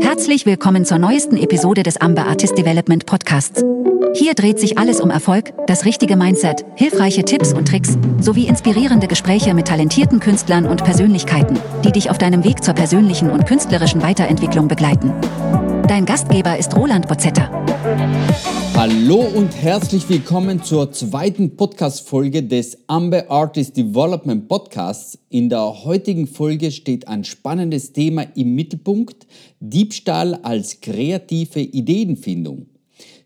Herzlich willkommen zur neuesten Episode des Amber Artist Development Podcasts. Hier dreht sich alles um Erfolg, das richtige Mindset, hilfreiche Tipps und Tricks sowie inspirierende Gespräche mit talentierten Künstlern und Persönlichkeiten, die dich auf deinem Weg zur persönlichen und künstlerischen Weiterentwicklung begleiten. Dein Gastgeber ist Roland Bozetta. Hallo und herzlich willkommen zur zweiten Podcast-Folge des Amber Artist Development Podcasts. In der heutigen Folge steht ein spannendes Thema im Mittelpunkt: Diebstahl als kreative Ideenfindung.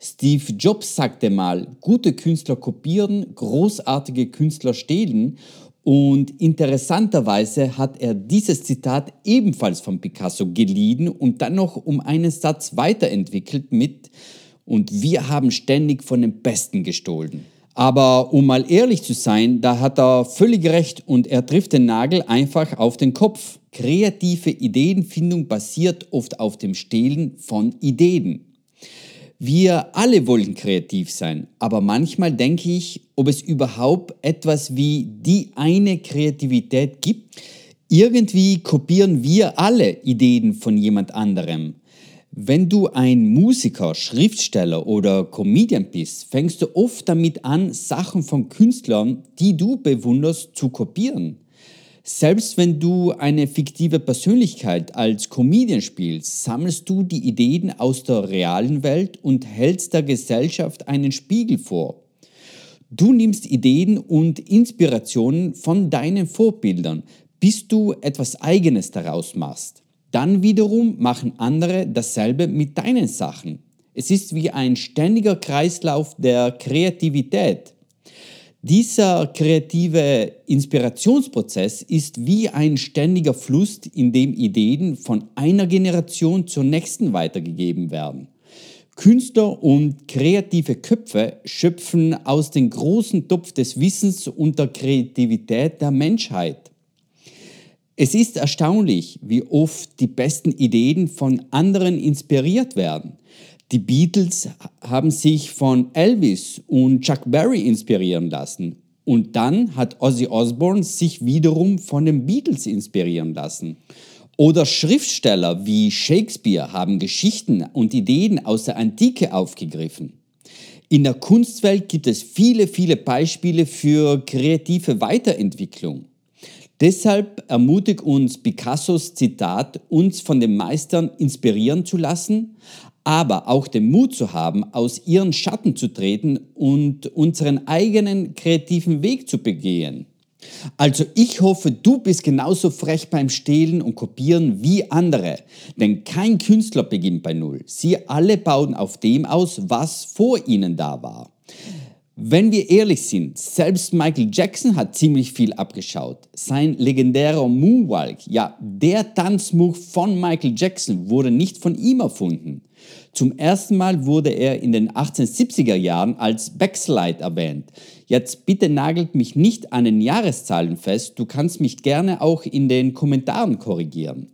Steve Jobs sagte mal, gute Künstler kopieren, großartige Künstler stehlen und interessanterweise hat er dieses Zitat ebenfalls von Picasso geliehen und dann noch um einen Satz weiterentwickelt mit und wir haben ständig von den Besten gestohlen. Aber um mal ehrlich zu sein, da hat er völlig recht und er trifft den Nagel einfach auf den Kopf. Kreative Ideenfindung basiert oft auf dem Stehlen von Ideen. Wir alle wollen kreativ sein, aber manchmal denke ich, ob es überhaupt etwas wie die eine Kreativität gibt. Irgendwie kopieren wir alle Ideen von jemand anderem. Wenn du ein Musiker, Schriftsteller oder Comedian bist, fängst du oft damit an, Sachen von Künstlern, die du bewunderst, zu kopieren. Selbst wenn du eine fiktive Persönlichkeit als Comedian spielst, sammelst du die Ideen aus der realen Welt und hältst der Gesellschaft einen Spiegel vor. Du nimmst Ideen und Inspirationen von deinen Vorbildern, bis du etwas Eigenes daraus machst. Dann wiederum machen andere dasselbe mit deinen Sachen. Es ist wie ein ständiger Kreislauf der Kreativität. Dieser kreative Inspirationsprozess ist wie ein ständiger Fluss, in dem Ideen von einer Generation zur nächsten weitergegeben werden. Künstler und kreative Köpfe schöpfen aus dem großen Topf des Wissens und der Kreativität der Menschheit. Es ist erstaunlich, wie oft die besten Ideen von anderen inspiriert werden. Die Beatles haben sich von Elvis und Chuck Berry inspirieren lassen. Und dann hat Ozzy Osbourne sich wiederum von den Beatles inspirieren lassen. Oder Schriftsteller wie Shakespeare haben Geschichten und Ideen aus der Antike aufgegriffen. In der Kunstwelt gibt es viele, viele Beispiele für kreative Weiterentwicklung. Deshalb ermutigt uns Picassos Zitat, uns von den Meistern inspirieren zu lassen, aber auch den Mut zu haben, aus ihren Schatten zu treten und unseren eigenen kreativen Weg zu begehen. Also ich hoffe, du bist genauso frech beim Stehlen und Kopieren wie andere. Denn kein Künstler beginnt bei Null. Sie alle bauen auf dem aus, was vor ihnen da war. Wenn wir ehrlich sind, selbst Michael Jackson hat ziemlich viel abgeschaut. Sein legendärer Moonwalk, ja, der Tanzmove von Michael Jackson wurde nicht von ihm erfunden. Zum ersten Mal wurde er in den 1870er Jahren als Backslide erwähnt. Jetzt bitte nagelt mich nicht an den Jahreszahlen fest, du kannst mich gerne auch in den Kommentaren korrigieren.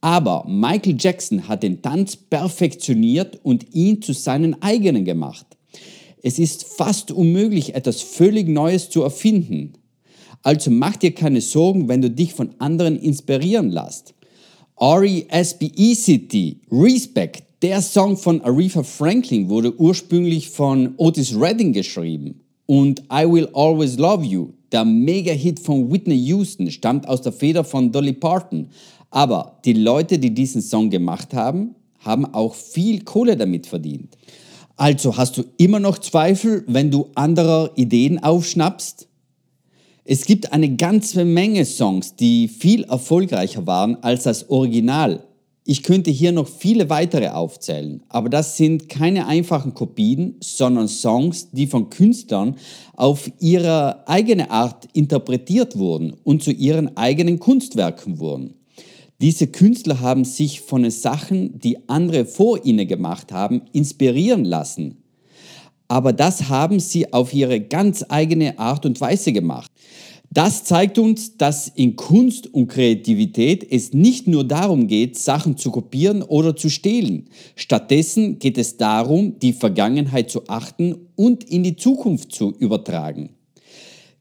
Aber Michael Jackson hat den Tanz perfektioniert und ihn zu seinen eigenen gemacht. Es ist fast unmöglich, etwas völlig Neues zu erfinden. Also mach dir keine Sorgen, wenn du dich von anderen inspirieren lässt. R.E.S.P.E.C.T. Respect, der Song von Aretha Franklin wurde ursprünglich von Otis Redding geschrieben. Und I Will Always Love You, der Mega-Hit von Whitney Houston, stammt aus der Feder von Dolly Parton. Aber die Leute, die diesen Song gemacht haben, haben auch viel Kohle damit verdient. Also hast du immer noch Zweifel, wenn du anderer Ideen aufschnappst? Es gibt eine ganze Menge Songs, die viel erfolgreicher waren als das Original. Ich könnte hier noch viele weitere aufzählen, aber das sind keine einfachen Kopien, sondern Songs, die von Künstlern auf ihre eigene Art interpretiert wurden und zu ihren eigenen Kunstwerken wurden. Diese Künstler haben sich von den Sachen, die andere vor ihnen gemacht haben, inspirieren lassen. Aber das haben sie auf ihre ganz eigene Art und Weise gemacht. Das zeigt uns, dass in Kunst und Kreativität es nicht nur darum geht, Sachen zu kopieren oder zu stehlen. Stattdessen geht es darum, die Vergangenheit zu achten und in die Zukunft zu übertragen.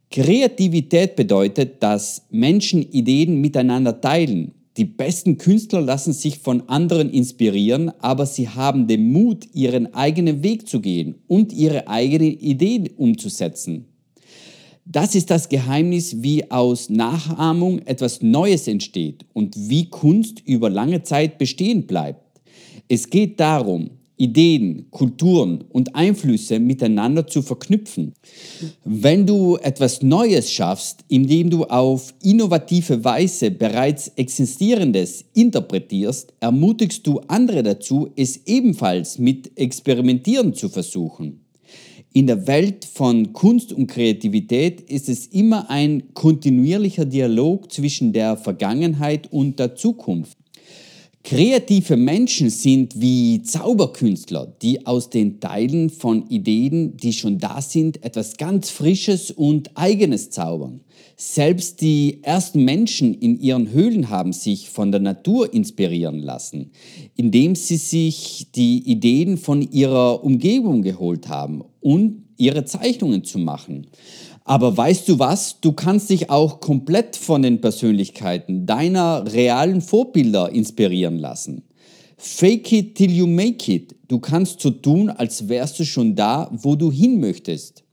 Kreativität bedeutet, dass Menschen Ideen miteinander teilen, Die besten Künstler lassen sich von anderen inspirieren, aber sie haben den Mut, ihren eigenen Weg zu gehen und ihre eigenen Ideen umzusetzen. Das ist das Geheimnis, wie aus Nachahmung etwas Neues entsteht und wie Kunst über lange Zeit bestehen bleibt. Es geht darum, Ideen, Kulturen und Einflüsse miteinander zu verknüpfen. Wenn du etwas Neues schaffst, indem du auf innovative Weise bereits Existierendes interpretierst, ermutigst du andere dazu, es ebenfalls mit Experimentieren zu versuchen. In der Welt von Kunst und Kreativität ist es immer ein kontinuierlicher Dialog zwischen der Vergangenheit und der Zukunft. Kreative Menschen sind wie Zauberkünstler, die aus den Teilen von Ideen, die schon da sind, etwas ganz Frisches und Eigenes zaubern. Selbst die ersten Menschen in ihren Höhlen haben sich von der Natur inspirieren lassen, indem sie sich die Ideen von ihrer Umgebung geholt haben und ihre Zeichnungen zu machen. Aber weißt du was? Du kannst dich auch komplett von den Persönlichkeiten deiner realen Vorbilder inspirieren lassen. Fake it till you make it. Du kannst so tun, als wärst du schon da, wo du hin möchtest.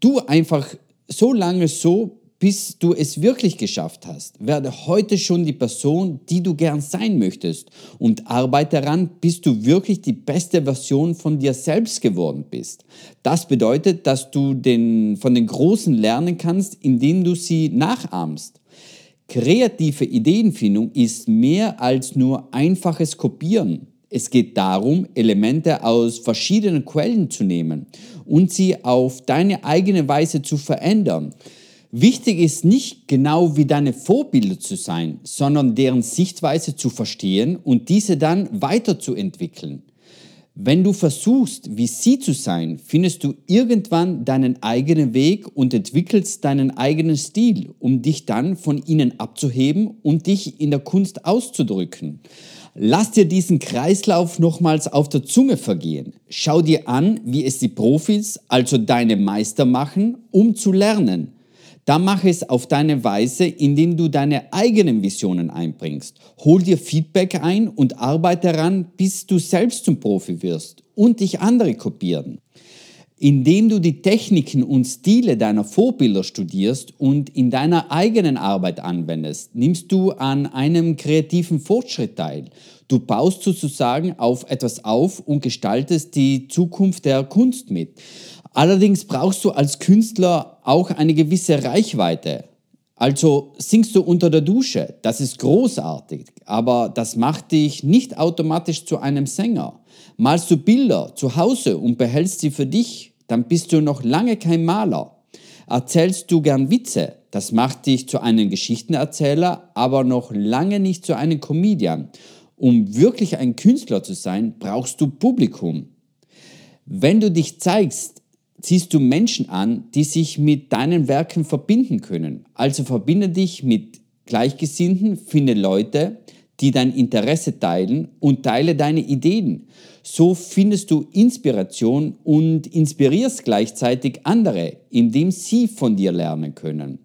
Du einfach so lange so, bis du es wirklich geschafft hast. Werde heute schon die Person, die du gern sein möchtest und arbeite daran, bis du wirklich die beste Version von dir selbst geworden bist. Das bedeutet, dass du den, von den Großen lernen kannst, indem du sie nachahmst. Kreative Ideenfindung ist mehr als nur einfaches Kopieren. Es geht darum, Elemente aus verschiedenen Quellen zu nehmen und sie auf deine eigene Weise zu verändern. Wichtig ist nicht genau wie deine Vorbilder zu sein, sondern deren Sichtweise zu verstehen und diese dann weiterzuentwickeln. Wenn du versuchst, wie sie zu sein, findest du irgendwann deinen eigenen Weg und entwickelst deinen eigenen Stil, um dich dann von ihnen abzuheben und dich in der Kunst auszudrücken. Lass dir diesen Kreislauf nochmals auf der Zunge vergehen. Schau dir an, wie es die Profis, also deine Meister machen, um zu lernen. Dann mach es auf deine Weise, indem du deine eigenen Visionen einbringst. Hol dir Feedback ein und arbeite daran, bis du selbst zum Profi wirst und dich andere kopieren. Indem du die Techniken und Stile deiner Vorbilder studierst und in deiner eigenen Arbeit anwendest, nimmst du an einem kreativen Fortschritt teil. Du baust sozusagen auf etwas auf und gestaltest die Zukunft der Kunst mit. Allerdings brauchst du als Künstler auch eine gewisse Reichweite. Also singst du unter der Dusche, das ist großartig, aber das macht dich nicht automatisch zu einem Sänger. Malst du Bilder zu Hause und behältst sie für dich, dann bist du noch lange kein Maler. Erzählst du gern Witze, das macht dich zu einem Geschichtenerzähler, aber noch lange nicht zu einem Comedian. Um wirklich ein Künstler zu sein, brauchst du Publikum. Wenn du dich zeigst, ziehst du Menschen an, die sich mit deinen Werken verbinden können. Also verbinde dich mit Gleichgesinnten, finde Leute, die dein Interesse teilen und teile deine Ideen. So findest du Inspiration und inspirierst gleichzeitig andere, indem sie von dir lernen können.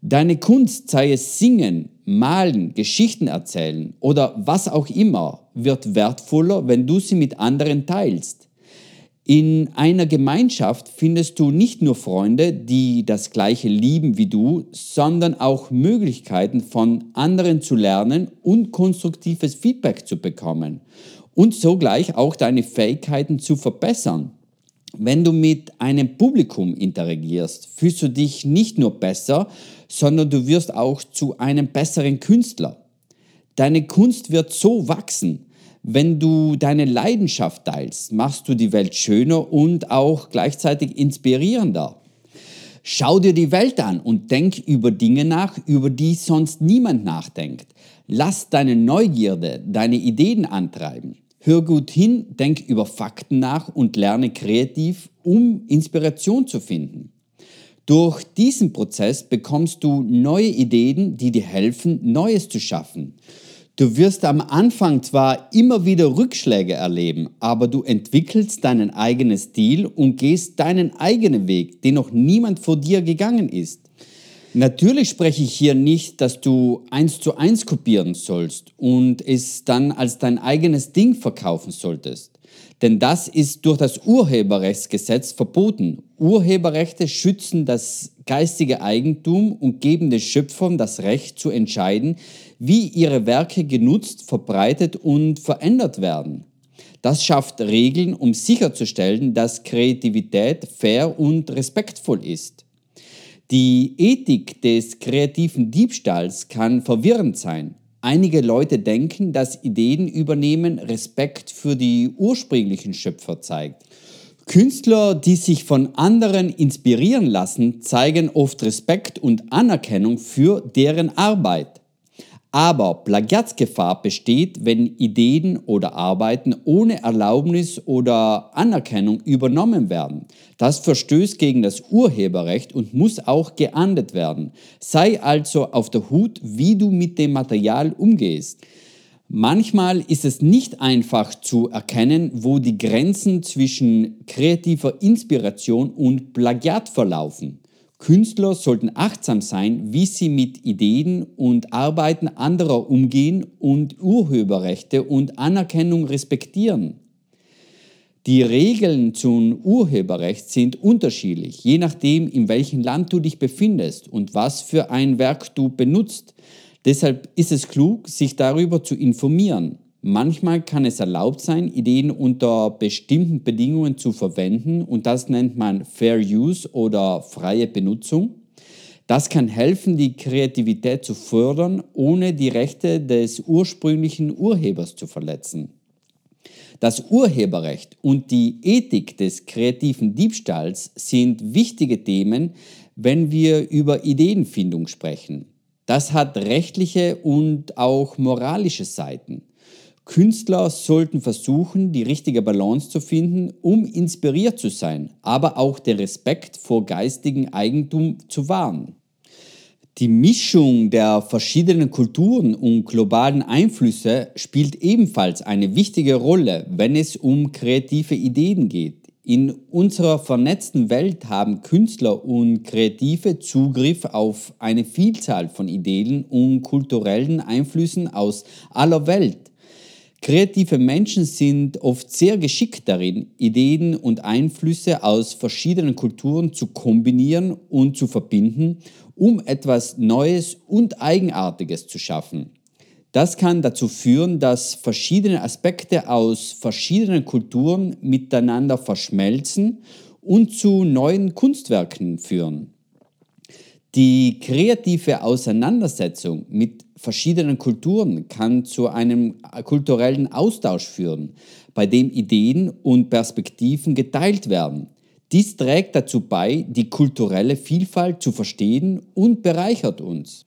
Deine Kunst, sei es Singen, Malen, Geschichten erzählen oder was auch immer, wird wertvoller, wenn du sie mit anderen teilst. In einer Gemeinschaft findest du nicht nur Freunde, die das gleiche lieben wie du, sondern auch Möglichkeiten von anderen zu lernen und konstruktives Feedback zu bekommen und sogleich auch deine Fähigkeiten zu verbessern. Wenn du mit einem Publikum interagierst, fühlst du dich nicht nur besser, sondern du wirst auch zu einem besseren Künstler. Deine Kunst wird so wachsen, wenn du deine Leidenschaft teilst, machst du die Welt schöner und auch gleichzeitig inspirierender. Schau dir die Welt an und denk über Dinge nach, über die sonst niemand nachdenkt. Lass deine Neugierde, deine Ideen antreiben. Hör gut hin, denk über Fakten nach und lerne kreativ, um Inspiration zu finden. Durch diesen Prozess bekommst du neue Ideen, die dir helfen, Neues zu schaffen. Du wirst am Anfang zwar immer wieder Rückschläge erleben, aber du entwickelst deinen eigenen Stil und gehst deinen eigenen Weg, den noch niemand vor dir gegangen ist. Natürlich spreche ich hier nicht, dass du eins zu eins kopieren sollst und es dann als dein eigenes Ding verkaufen solltest. Denn das ist durch das Urheberrechtsgesetz verboten. Urheberrechte schützen das geistige Eigentum und geben den Schöpfern das Recht zu entscheiden, wie ihre Werke genutzt, verbreitet und verändert werden. Das schafft Regeln, um sicherzustellen, dass Kreativität fair und respektvoll ist. Die Ethik des kreativen Diebstahls kann verwirrend sein. Einige Leute denken, dass Ideen übernehmen Respekt für die ursprünglichen Schöpfer zeigt. Künstler, die sich von anderen inspirieren lassen, zeigen oft Respekt und Anerkennung für deren Arbeit. Aber Plagiatsgefahr besteht, wenn Ideen oder Arbeiten ohne Erlaubnis oder Anerkennung übernommen werden. Das verstößt gegen das Urheberrecht und muss auch geahndet werden. Sei also auf der Hut, wie du mit dem Material umgehst. Manchmal ist es nicht einfach zu erkennen, wo die Grenzen zwischen kreativer Inspiration und Plagiat verlaufen. Künstler sollten achtsam sein, wie sie mit Ideen und Arbeiten anderer umgehen und Urheberrechte und Anerkennung respektieren. Die Regeln zum Urheberrecht sind unterschiedlich, je nachdem, in welchem Land du dich befindest und was für ein Werk du benutzt. Deshalb ist es klug, sich darüber zu informieren. Manchmal kann es erlaubt sein, Ideen unter bestimmten Bedingungen zu verwenden und das nennt man Fair Use oder freie Benutzung. Das kann helfen, die Kreativität zu fördern, ohne die Rechte des ursprünglichen Urhebers zu verletzen. Das Urheberrecht und die Ethik des kreativen Diebstahls sind wichtige Themen, wenn wir über Ideenfindung sprechen. Das hat rechtliche und auch moralische Seiten. Künstler sollten versuchen, die richtige Balance zu finden, um inspiriert zu sein, aber auch den Respekt vor geistigem Eigentum zu wahren. Die Mischung der verschiedenen Kulturen und globalen Einflüsse spielt ebenfalls eine wichtige Rolle, wenn es um kreative Ideen geht. In unserer vernetzten Welt haben Künstler und Kreative Zugriff auf eine Vielzahl von Ideen und kulturellen Einflüssen aus aller Welt. Kreative Menschen sind oft sehr geschickt darin, Ideen und Einflüsse aus verschiedenen Kulturen zu kombinieren und zu verbinden, um etwas Neues und Eigenartiges zu schaffen. Das kann dazu führen, dass verschiedene Aspekte aus verschiedenen Kulturen miteinander verschmelzen und zu neuen Kunstwerken führen. Die kreative Auseinandersetzung mit verschiedenen Kulturen kann zu einem kulturellen Austausch führen, bei dem Ideen und Perspektiven geteilt werden. Dies trägt dazu bei, die kulturelle Vielfalt zu verstehen und bereichert uns.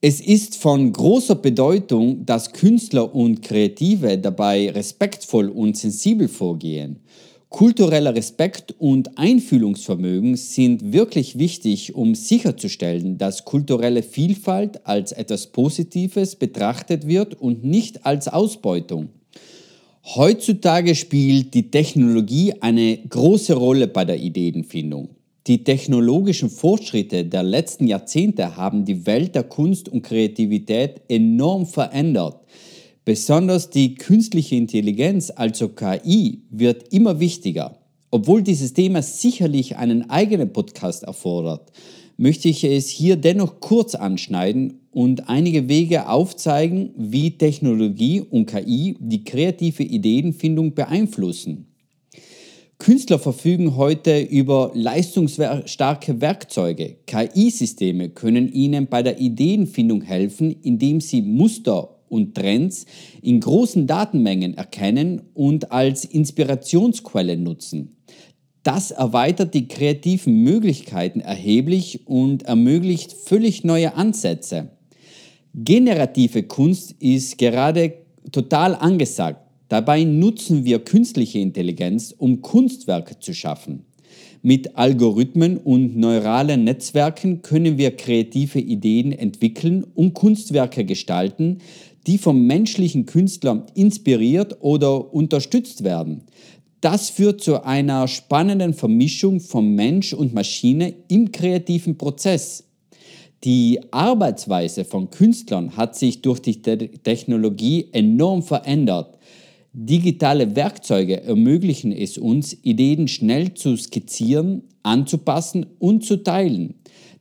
Es ist von großer Bedeutung, dass Künstler und Kreative dabei respektvoll und sensibel vorgehen Kultureller Respekt und Einfühlungsvermögen sind wirklich wichtig, um sicherzustellen, dass kulturelle Vielfalt als etwas Positives betrachtet wird und nicht als Ausbeutung. Heutzutage spielt die Technologie eine große Rolle bei der Ideenfindung. Die technologischen Fortschritte der letzten Jahrzehnte haben die Welt der Kunst und Kreativität enorm verändert. Besonders die künstliche Intelligenz, also KI, wird immer wichtiger. Obwohl dieses Thema sicherlich einen eigenen Podcast erfordert, möchte ich es hier dennoch kurz anschneiden und einige Wege aufzeigen, wie Technologie und KI die kreative Ideenfindung beeinflussen. Künstler verfügen heute über leistungsstarke Werkzeuge. KI-Systeme können ihnen bei der Ideenfindung helfen, indem sie Muster und Trends in großen Datenmengen erkennen und als Inspirationsquelle nutzen. Das erweitert die kreativen Möglichkeiten erheblich und ermöglicht völlig neue Ansätze. Generative Kunst ist gerade total angesagt. Dabei nutzen wir künstliche Intelligenz, um Kunstwerke zu schaffen. Mit Algorithmen und neuralen Netzwerken können wir kreative Ideen entwickeln und Kunstwerke gestalten, die vom menschlichen Künstler inspiriert oder unterstützt werden. Das führt zu einer spannenden Vermischung von Mensch und Maschine im kreativen Prozess. Die Arbeitsweise von Künstlern hat sich durch die Technologie enorm verändert. Digitale Werkzeuge ermöglichen es uns, Ideen schnell zu skizzieren, anzupassen und zu teilen.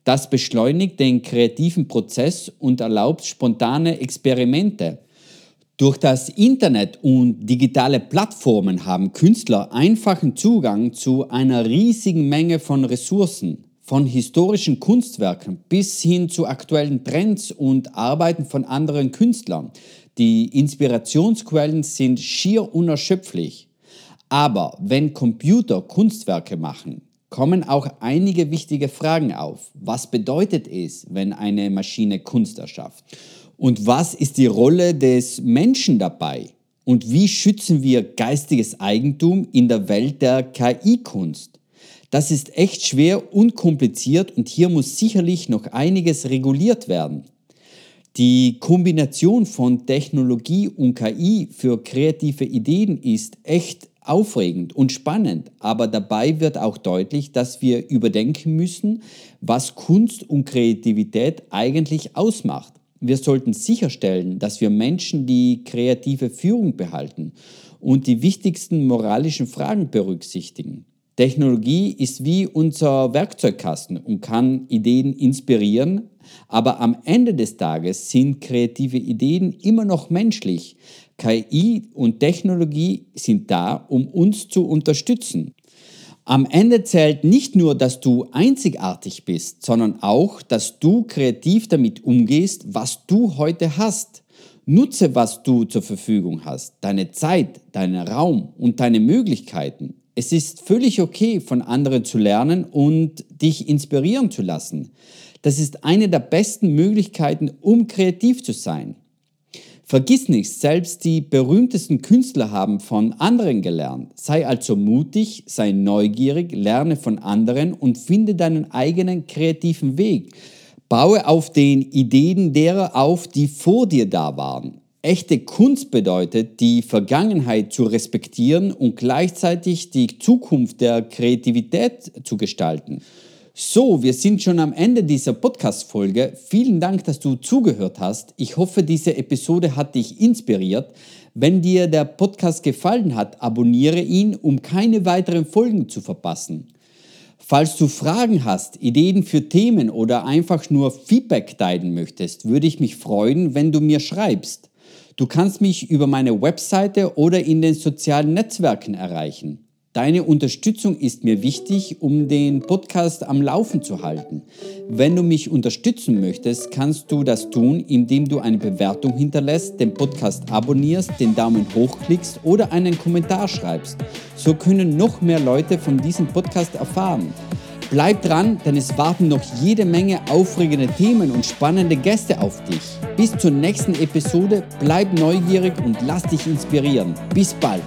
Das beschleunigt den kreativen Prozess und erlaubt spontane Experimente. Durch das Internet und digitale Plattformen haben Künstler einfachen Zugang zu einer riesigen Menge von Ressourcen, von historischen Kunstwerken bis hin zu aktuellen Trends und Arbeiten von anderen Künstlern. Die Inspirationsquellen sind schier unerschöpflich. Aber wenn Computer Kunstwerke machen, kommen auch einige wichtige Fragen auf. Was bedeutet es, wenn eine Maschine Kunst erschafft? Und was ist die Rolle des Menschen dabei? Und wie schützen wir geistiges Eigentum in der Welt der KI-Kunst? Das ist echt schwer und kompliziert und hier muss sicherlich noch einiges reguliert werden. Die Kombination von Technologie und KI für kreative Ideen ist echt aufregend und spannend, aber dabei wird auch deutlich, dass wir überdenken müssen, was Kunst und Kreativität eigentlich ausmacht. Wir sollten sicherstellen, dass wir Menschen die kreative Führung behalten und die wichtigsten moralischen Fragen berücksichtigen. Technologie ist wie unser Werkzeugkasten und kann Ideen inspirieren, aber am Ende des Tages sind kreative Ideen immer noch menschlich. KI und Technologie sind da, um uns zu unterstützen. Am Ende zählt nicht nur, dass du einzigartig bist, sondern auch, dass du kreativ damit umgehst, was du heute hast. Nutze, was du zur Verfügung hast, deine Zeit, deinen Raum und deine Möglichkeiten. Es ist völlig okay, von anderen zu lernen und dich inspirieren zu lassen. Das ist eine der besten Möglichkeiten, um kreativ zu sein. Vergiss nicht, selbst die berühmtesten Künstler haben von anderen gelernt. Sei also mutig, sei neugierig, lerne von anderen und finde deinen eigenen kreativen Weg. Baue auf den Ideen derer auf, die vor dir da waren. Echte Kunst bedeutet, die Vergangenheit zu respektieren und gleichzeitig die Zukunft der Kreativität zu gestalten. So, wir sind schon am Ende dieser Podcast-Folge. Vielen Dank, dass du zugehört hast. Ich hoffe, diese Episode hat dich inspiriert. Wenn dir der Podcast gefallen hat, abonniere ihn, um keine weiteren Folgen zu verpassen. Falls du Fragen hast, Ideen für Themen oder einfach nur Feedback teilen möchtest, würde ich mich freuen, wenn du mir schreibst. Du kannst mich über meine Webseite oder in den sozialen Netzwerken erreichen. Deine Unterstützung ist mir wichtig, um den Podcast am Laufen zu halten. Wenn du mich unterstützen möchtest, kannst du das tun, indem du eine Bewertung hinterlässt, den Podcast abonnierst, den Daumen hoch klickst oder einen Kommentar schreibst. So können noch mehr Leute von diesem Podcast erfahren. Bleib dran, denn es warten noch jede Menge aufregende Themen und spannende Gäste auf dich. Bis zur nächsten Episode, bleib neugierig und lass dich inspirieren. Bis bald.